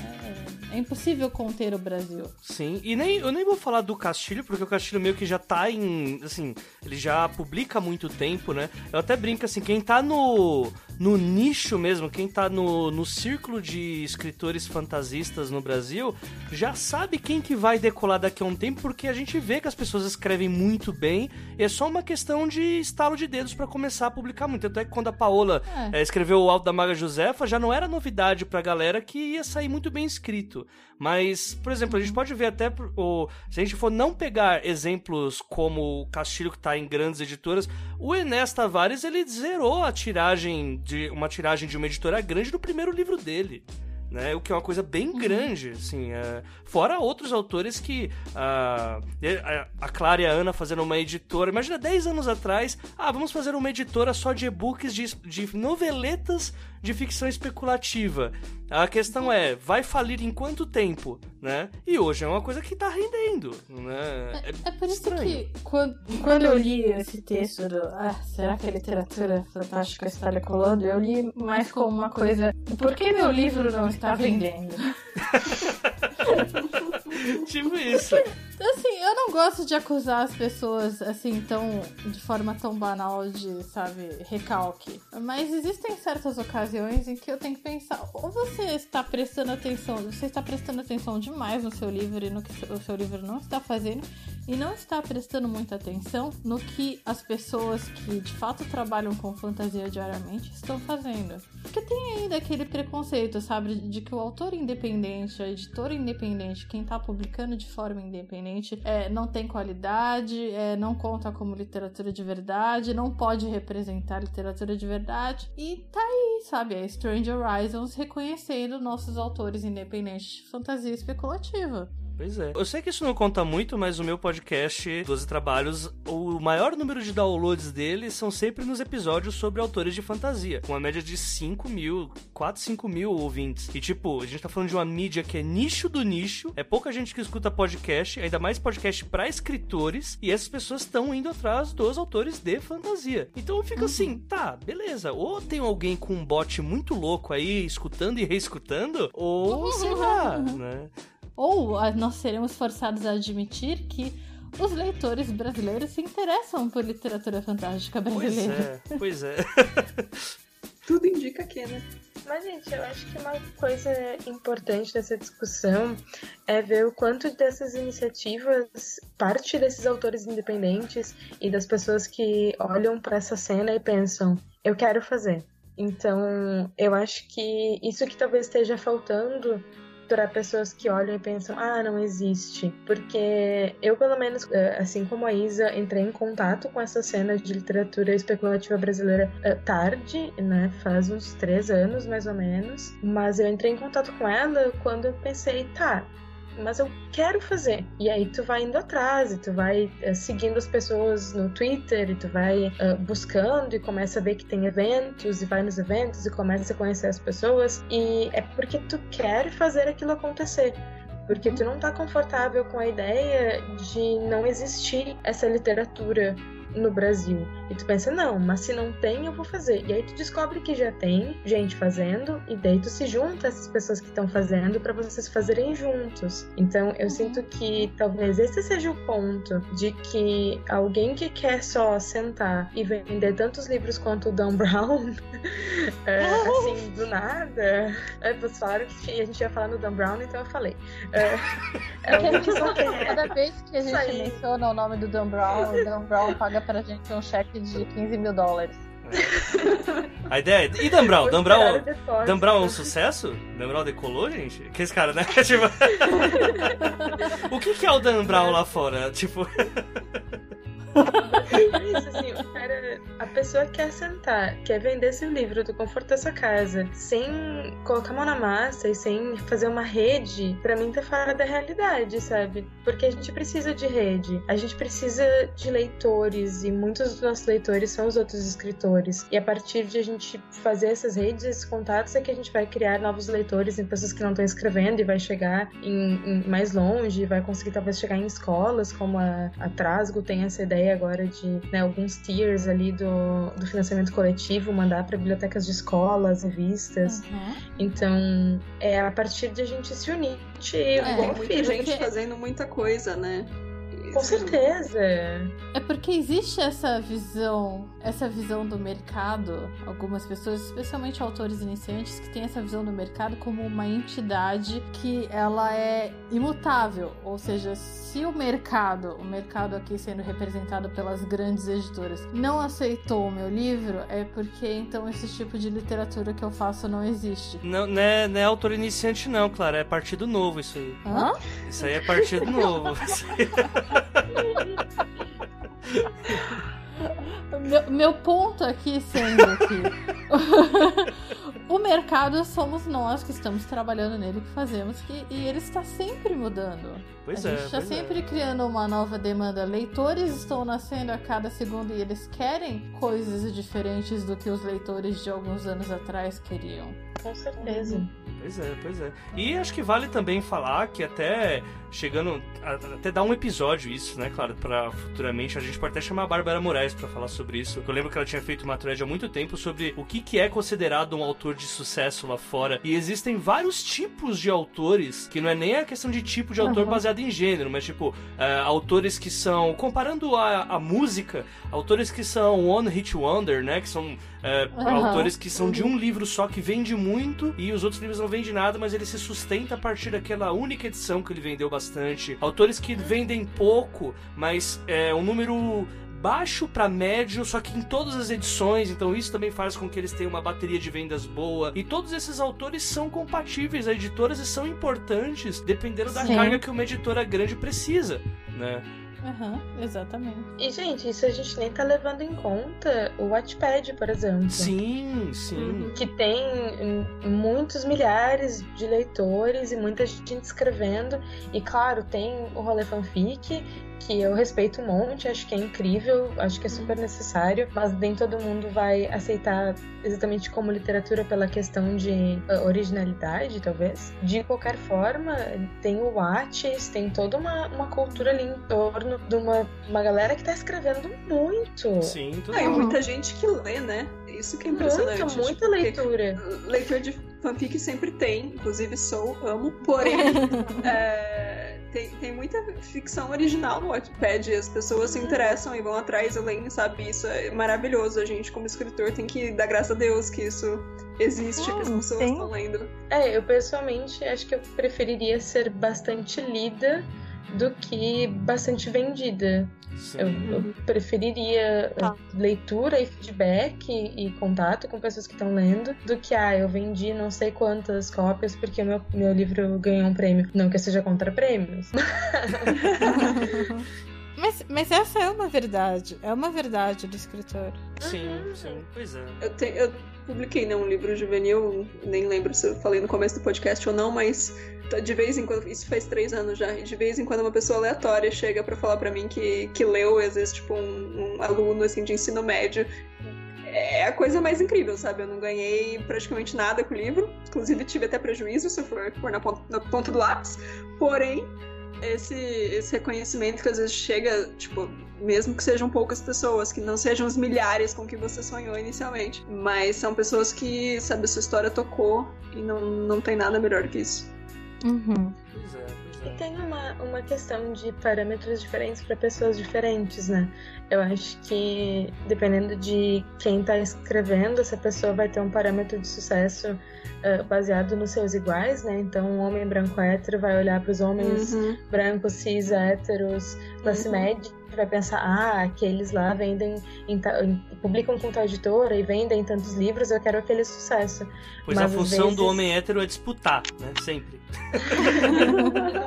é impossível conter o Brasil. Sim, e nem, eu nem vou falar do Castilho, porque o Castilho meio que já tá em. Assim, ele já publica há muito tempo, né? Eu até brinco assim, quem tá no, no nicho mesmo, quem tá no, no círculo de escritores fantasistas no Brasil, já sabe quem que vai decolar daqui a um tempo, porque a gente vê que as pessoas escrevem muito bem, e é só uma questão de estalo de dedos para começar a publicar muito. Até que quando a Paola é. É, escreveu o Alto da Maga Josefa, já não era novidade pra galera que ia sair muito bem escrito. Mas, por exemplo, a gente pode ver até o, se a gente for não pegar exemplos como o Castilho que está em grandes editoras, o Enes Tavares ele zerou a tiragem de uma tiragem de uma editora grande no primeiro livro dele né? O que é uma coisa bem uhum. grande, assim. É... Fora outros autores que. Uh, a Clara e a Ana fazendo uma editora. Imagina 10 anos atrás. Ah, vamos fazer uma editora só de e-books de, de noveletas de ficção especulativa. A questão é, vai falir em quanto tempo, né? E hoje é uma coisa que tá rendendo, né? É, é, é por isso que quando, quando eu li esse texto do ah, será que a literatura fantástica está decolando? Eu li mais como uma coisa, por que meu livro não está vendendo? tipo isso. Assim, eu não gosto de acusar as pessoas assim tão de forma tão banal de, sabe, recalque. Mas existem certas ocasiões em que eu tenho que pensar, ou você está prestando atenção, você está prestando atenção demais no seu livro e no que o seu livro não está fazendo e não está prestando muita atenção no que as pessoas que de fato trabalham com fantasia diariamente estão fazendo. Porque tem ainda aquele preconceito, sabe, de que o autor independente, a editora independente, quem está publicando de forma independente, é, não tem qualidade, é, não conta como literatura de verdade, não pode representar literatura de verdade. E tá aí, sabe, a Strange Horizons reconhecendo nossos autores independentes de fantasia especulativa. Pois é. Eu sei que isso não conta muito, mas o meu podcast, 12 Trabalhos, o maior número de downloads dele são sempre nos episódios sobre autores de fantasia, com uma média de 5 mil, 4, 5 mil ouvintes. E tipo, a gente tá falando de uma mídia que é nicho do nicho, é pouca gente que escuta podcast, ainda mais podcast para escritores, e essas pessoas estão indo atrás dos autores de fantasia. Então fica assim, uhum. assim, tá, beleza. Ou tem alguém com um bot muito louco aí, escutando e reescutando, ou sei lá, né? Ou nós seremos forçados a admitir que os leitores brasileiros se interessam por literatura fantástica brasileira. Pois é, pois é. Tudo indica que, né? Mas, gente, eu acho que uma coisa importante dessa discussão é ver o quanto dessas iniciativas parte desses autores independentes e das pessoas que olham para essa cena e pensam: eu quero fazer. Então, eu acho que isso que talvez esteja faltando para pessoas que olham e pensam, ah, não existe. Porque eu, pelo menos, eh, assim como a Isa, entrei em contato com essa cena de literatura especulativa brasileira eh, tarde, né? Faz uns três anos, mais ou menos. Mas eu entrei em contato com ela quando eu pensei, tá, mas eu quero fazer. E aí tu vai indo atrás, e tu vai uh, seguindo as pessoas no Twitter, e tu vai uh, buscando e começa a ver que tem eventos, e vai nos eventos e começa a conhecer as pessoas. E é porque tu quer fazer aquilo acontecer porque tu não tá confortável com a ideia de não existir essa literatura no Brasil. E tu pensa, não, mas se não tem, eu vou fazer. E aí tu descobre que já tem gente fazendo, e daí tu se junta a essas pessoas que estão fazendo para vocês fazerem juntos. Então eu sinto que talvez esse seja o ponto de que alguém que quer só sentar e vender tantos livros quanto o Dan Brown, é, assim, do nada. É, vocês falaram que a gente ia falar no Dan Brown, então eu falei. É, é alguém que só quer. Cada vez que a gente menciona o nome do Dan Brown, o Dan Brown paga pra gente um cheque de 15 mil dólares. A ideia é... E Dan Brown? Dan Brown, Dan Brown é um sucesso? Dan Brown decolou, gente? Que esse cara, né? tipo... o que, que é o Dan Brown lá fora? Tipo... Isso, assim, o cara, a pessoa quer sentar, quer vender seu livro do conforto da sua casa, sem colocar a mão na massa e sem fazer uma rede, para mim tá fora da realidade, sabe? Porque a gente precisa de rede, a gente precisa de leitores e muitos dos nossos leitores são os outros escritores. E a partir de a gente fazer essas redes, esses contatos, é que a gente vai criar novos leitores em pessoas que não estão escrevendo e vai chegar em, em mais longe, vai conseguir talvez chegar em escolas, como a, a Trasgo tem essa ideia ideia agora de né, alguns tiers ali do, do financiamento coletivo, mandar para bibliotecas de escolas, revistas. Uhum. Então, é a partir de a gente se unir. É, tem muita gente fazendo muita coisa, né? Com certeza. É porque existe essa visão, essa visão do mercado, algumas pessoas, especialmente autores iniciantes, que têm essa visão do mercado como uma entidade que ela é imutável, ou seja, se o mercado, o mercado aqui sendo representado pelas grandes editoras, não aceitou o meu livro, é porque então esse tipo de literatura que eu faço não existe. Não, não é, não é autor iniciante não, claro, é partido novo isso aí. Hã? Isso aí é partido novo. meu, meu ponto aqui sendo que o mercado somos nós que estamos trabalhando nele, que fazemos, que, e ele está sempre mudando. Pois a é. gente está é. sempre é. criando uma nova demanda. Leitores estão nascendo a cada segundo e eles querem coisas diferentes do que os leitores de alguns anos atrás queriam. Com certeza. Pois é, pois é. E acho que vale também falar que até chegando até dar um episódio isso, né, claro, para futuramente a gente pode até chamar a Bárbara Moraes para falar sobre isso. Eu lembro que ela tinha feito uma thread há muito tempo sobre o que que é considerado um autor de sucesso lá fora. E existem vários tipos de autores, que não é nem a questão de tipo de autor uhum. baseado em gênero, mas tipo, uh, autores que são comparando a, a música, autores que são one hit wonder, né, que são uhum. autores que são de um livro só que vende muito e os outros livros não vendem nada, mas ele se sustenta a partir daquela única edição que ele vendeu bastante. Autores que vendem pouco, mas é um número baixo para médio, só que em todas as edições, então isso também faz com que eles tenham uma bateria de vendas boa. E todos esses autores são compatíveis a editoras e são importantes dependendo da Sim. carga que uma editora grande precisa, né? Uhum, exatamente. E, gente, isso a gente nem tá levando em conta o Wattpad, por exemplo. Sim, sim. Que tem muitos milhares de leitores e muita gente escrevendo. E, claro, tem o rolê fanfic, que eu respeito um monte, acho que é incrível, acho que é super necessário, mas nem todo mundo vai aceitar exatamente como literatura pela questão de uh, originalidade, talvez. De qualquer forma, tem o Whats, tem toda uma, uma cultura ali em torno de uma, uma galera que tá escrevendo muito. Sim, tudo ah, muita gente que lê, né? Isso que é impressionante. Muita, muita tipo, leitura. Leitor de fanfic sempre tem, inclusive sou, amo, porém. é tem, tem muita ficção original no Wattpad e as pessoas se interessam e vão atrás e leem, sabe? Isso é maravilhoso. A gente, como escritor, tem que dar graças a Deus que isso existe, hum, que as pessoas estão lendo. É, eu pessoalmente acho que eu preferiria ser bastante lida do que bastante vendida. Eu, eu, preferiria ah. leitura e feedback e, e, contato com pessoas que estão lendo do que, ah, eu vendi não sei quantas cópias porque meu, meu livro ganhou um prêmio. Não que eu seja contra prêmios. mas, mas essa é uma verdade. É uma verdade do escritor. Sim, sim, pois é. Eu, te, eu publiquei né, um livro juvenil, nem lembro se eu falei no começo do podcast ou não, mas de vez em quando, isso faz três anos já, de vez em quando uma pessoa aleatória chega para falar para mim que, que leu, às vezes, tipo, um, um, aluno, assim, de ensino médio. É a coisa mais incrível, sabe? Eu não ganhei praticamente nada com o livro, inclusive tive até prejuízo se for, for na, ponta, na ponta do lápis, porém, esse, esse reconhecimento que às vezes chega, tipo, mesmo que sejam poucas pessoas, que não sejam os milhares com que você sonhou inicialmente. Mas são pessoas que, sabe, a sua história tocou e não, não tem nada melhor que isso. Uhum. Pois é, pois E é. tem uma, uma questão de parâmetros diferentes para pessoas diferentes, né? Eu acho que dependendo de quem está escrevendo, essa pessoa vai ter um parâmetro de sucesso eh, baseado nos seus iguais, né? Então, um homem branco hétero vai olhar para os homens Uhum. brancos, cis, héteros, classe Uhum. média, e vai pensar, ah, aqueles lá vendem, em em- publicam com tal editora e vendem tantos livros, eu quero aquele sucesso. Pois Mas a função do vezes- homem hétero é disputar, né? Sempre.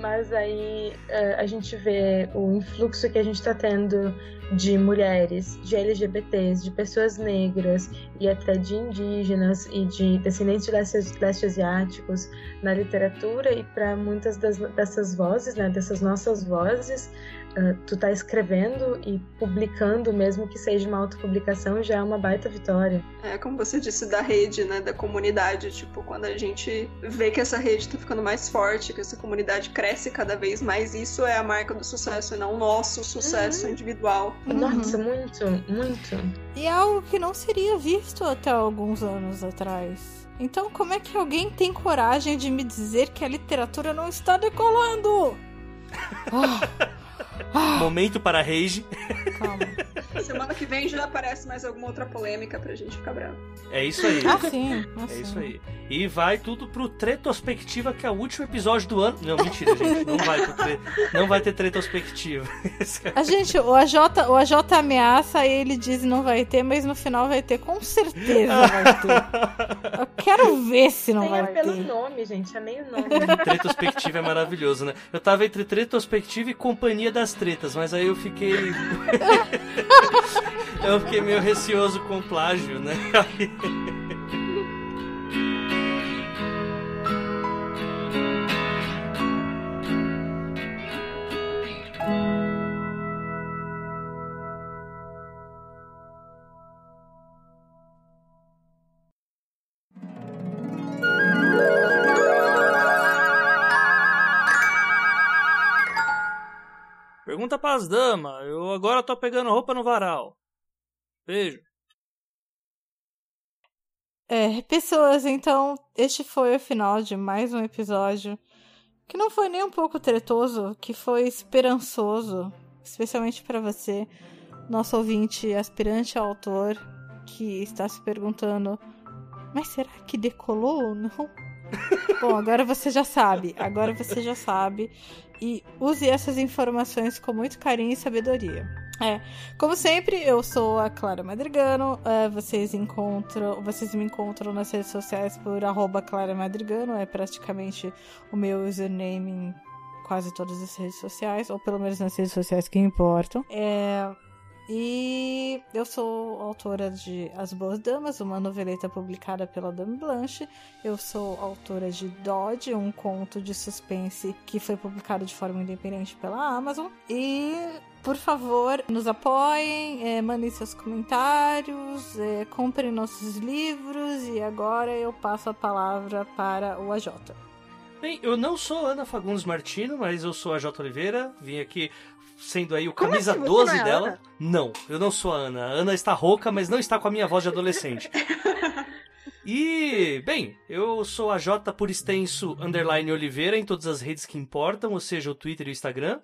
Mas aí eh, a gente vê o influxo que a gente está tendo de mulheres, de LGBTs, de pessoas negras e até de indígenas e de descendentes de leste, leste asiáticos na literatura e para muitas das, dessas vozes, né, dessas nossas vozes, eh, tu tá escrevendo e publicando, mesmo que seja uma autopublicação, já é uma baita vitória. É, como você disse, da rede, né? Da comunidade. Tipo, quando a gente vê que essa rede tá ficando mais forte, que essa comunidade cresce cada vez mais, isso é a marca do sucesso e não o nosso sucesso individual. Uhum. Nossa, muito, muito. E é algo que não seria visto até alguns anos atrás. Então, como é que alguém tem coragem de me dizer que a literatura não está decolando? Ah, Momento para rage. calma. Semana que vem já aparece mais alguma outra polêmica pra gente ficar bravo. É isso aí. Ah, sim. ah, É sim. isso aí. E vai tudo pro Tretospectiva, que é o último episódio do ano. Não, mentira, gente. Não vai, tre... não vai ter Tretospectiva. A gente, o AJ, o AJ ameaça e ele diz não vai ter, mas no final vai ter, com certeza vai ter. Eu quero ver se não Nem vai é pelo ter. nome, gente, é meio nome. Tretospectiva é maravilhoso, né? Eu tava entre Tretospectiva e Companhia das Tretas, mas aí eu fiquei. eu fiquei meio receoso com o plágio, né? Pergunta pras damas. Eu agora tô pegando roupa no varal. Beijo. É, pessoas, então, este foi o final de mais um episódio que não foi nem um pouco tretoso, que foi esperançoso, especialmente para você, nosso ouvinte aspirante a autor, que está se perguntando: mas será que decolou ou não? Bom, agora você já sabe, agora você já sabe. E use essas informações com muito carinho e sabedoria. É, como sempre, eu sou a Clara Madrigano. é, vocês encontram, vocês me encontram nas redes sociais por arroba Clara Madrigano. É praticamente o meu username em quase todas as redes sociais, ou pelo menos nas redes sociais que importam. É, e eu sou autora de As Boas Damas, uma noveleta publicada pela Dame Blanche. Eu sou autora de Dodge, um conto de suspense que foi publicado de forma independente pela Amazon. E, por favor, nos apoiem, é, mandem seus comentários, é, comprem nossos livros. E agora eu passo a palavra para o AJ. Bem, eu não sou Ana Fagundes Martino, mas eu sou a J. Oliveira. Vim aqui sendo aí o Como camisa assim? Você 12 não é dela. Ana? Não, eu não sou a Ana. A Ana está rouca, mas não está com a minha voz de adolescente. E, bem, eu sou a J por extenso underline Oliveira em todas as redes que importam, ou seja, o Twitter e o Instagram.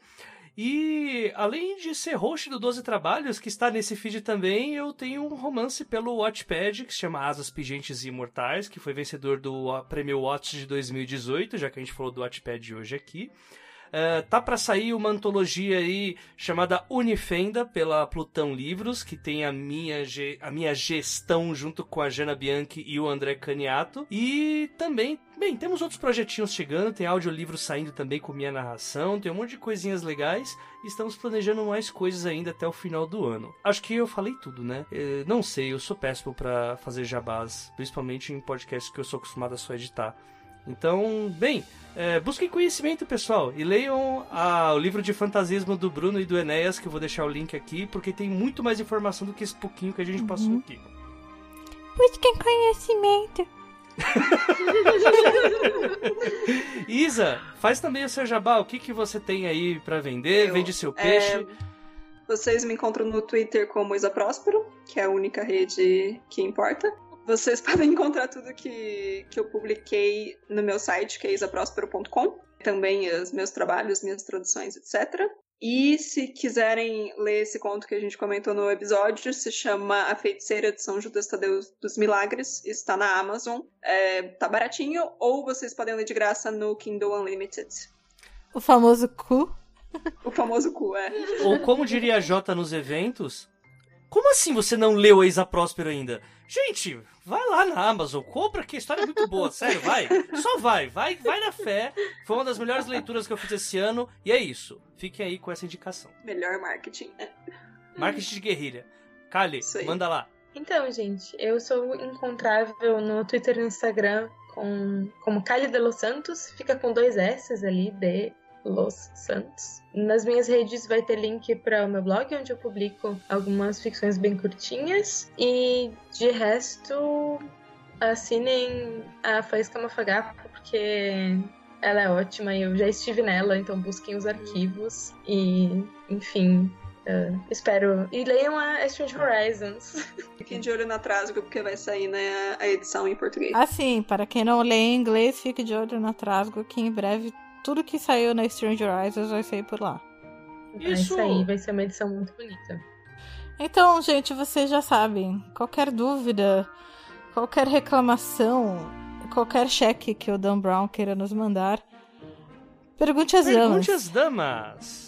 E além de ser host do 12 Trabalhos, que está nesse feed também, eu tenho um romance pelo Watchpad, que se chama Asas Pigentes e Imortais, que foi vencedor do Prêmio Watch de 2018, já que a gente falou do Watchpad hoje aqui. Uh, tá para sair uma antologia aí chamada Unifenda pela Plutão Livros, que tem a minha, a minha gestão junto com a Jana Bianchi e o André Caniato. E também, bem, temos outros projetinhos chegando, tem audiolivro saindo também com minha narração, tem um monte de coisinhas legais estamos planejando mais coisas ainda até o final do ano. Acho que eu falei tudo, né? Eh, não sei, eu sou péssimo para fazer jabás, principalmente em podcasts que eu sou acostumado a só editar. Então, bem, é, busquem conhecimento, pessoal, e leiam ah, o livro de fantasismo do Bruno e do Enéas, que eu vou deixar o link aqui, porque tem muito mais informação do que esse pouquinho que a gente passou aqui. Busquem conhecimento. Isa, faz também o seu jabá. O que, que você tem aí para vender? Eu, Vende seu peixe. É... Vocês me encontram no Twitter como Isa Próspero, que é a única rede que importa. Vocês podem encontrar tudo que, que eu publiquei no meu site, que é isaprospero.com. Também os meus trabalhos, minhas traduções, etc. E se quiserem ler esse conto que a gente comentou no episódio, se chama A Feiticeira de São Judas Tadeu dos Milagres, está na Amazon, é, tá baratinho, ou vocês podem ler de graça no Kindle Unlimited. O famoso cu. O famoso cu, é. Ou como diria a Jota nos eventos, como assim você não leu a Isa Próspero ainda? Gente, vai lá na Amazon, compra que a história é muito boa, sério, vai. Só vai, vai, vai na fé. Foi uma das melhores leituras que eu fiz esse ano e é isso. Fiquem aí com essa indicação. Melhor marketing. Marketing de guerrilha. Kali, manda lá. Então, gente, eu sou encontrável no Twitter e no Instagram com, como Kali de Los Santos, fica com dois S ali, D Los Santos. Nas minhas redes vai ter link para o meu blog, onde eu publico algumas ficções bem curtinhas. E de resto, assinem a Faísca Mafagapo, porque ela é ótima e eu já estive nela, então busquem os arquivos. E, enfim, Uh, espero. E leiam a Strange Horizons. Fiquem de olho na Trasgo, porque vai sair né, a edição em português. Assim, para quem não lê em inglês, fique de olho na Trasgo, que em breve tudo que saiu na Stranger Horizons vai sair por lá. Isso. Vai sair, vai ser uma edição muito bonita. Então, gente, vocês já sabem. Qualquer dúvida, qualquer reclamação, qualquer cheque que o Dan Brown queira nos mandar, pergunte às damas. Pergunte às damas.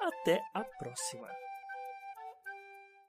até a próxima.